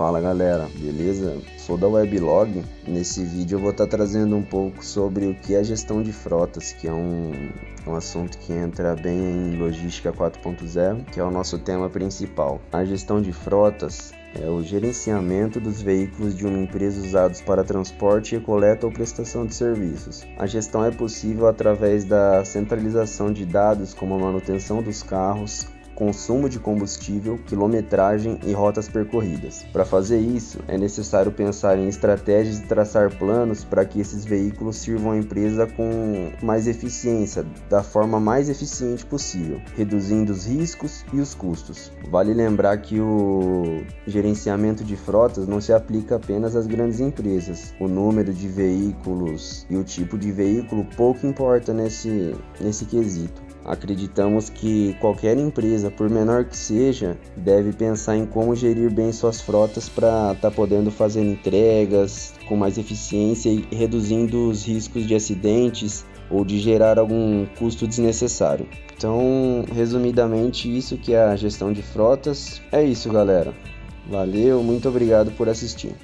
Fala galera, beleza? Sou da Weblog. Nesse vídeo eu vou estar tá trazendo um pouco sobre o que é gestão de frotas, que é um, um assunto que entra bem em logística 4.0, que é o nosso tema principal. A gestão de frotas é o gerenciamento dos veículos de uma empresa usados para transporte, coleta ou prestação de serviços. A gestão é possível através da centralização de dados como a manutenção dos carros, consumo de combustível, quilometragem e rotas percorridas. Para fazer isso, é necessário pensar em estratégias e traçar planos para que esses veículos sirvam à empresa com mais eficiência, da forma mais eficiente possível, reduzindo os riscos e os custos. Vale lembrar que o gerenciamento de frotas não se aplica apenas às grandes empresas. O número de veículos e o tipo de veículo pouco importa nesse, nesse quesito. Acreditamos que qualquer empresa, por menor que seja, deve pensar em como gerir bem suas frotas para estar tá podendo fazer entregas com mais eficiência e reduzindo os riscos de acidentes ou de gerar algum custo desnecessário. Então, resumidamente, isso que é a gestão de frotas. É isso, galera. Valeu, muito obrigado por assistir.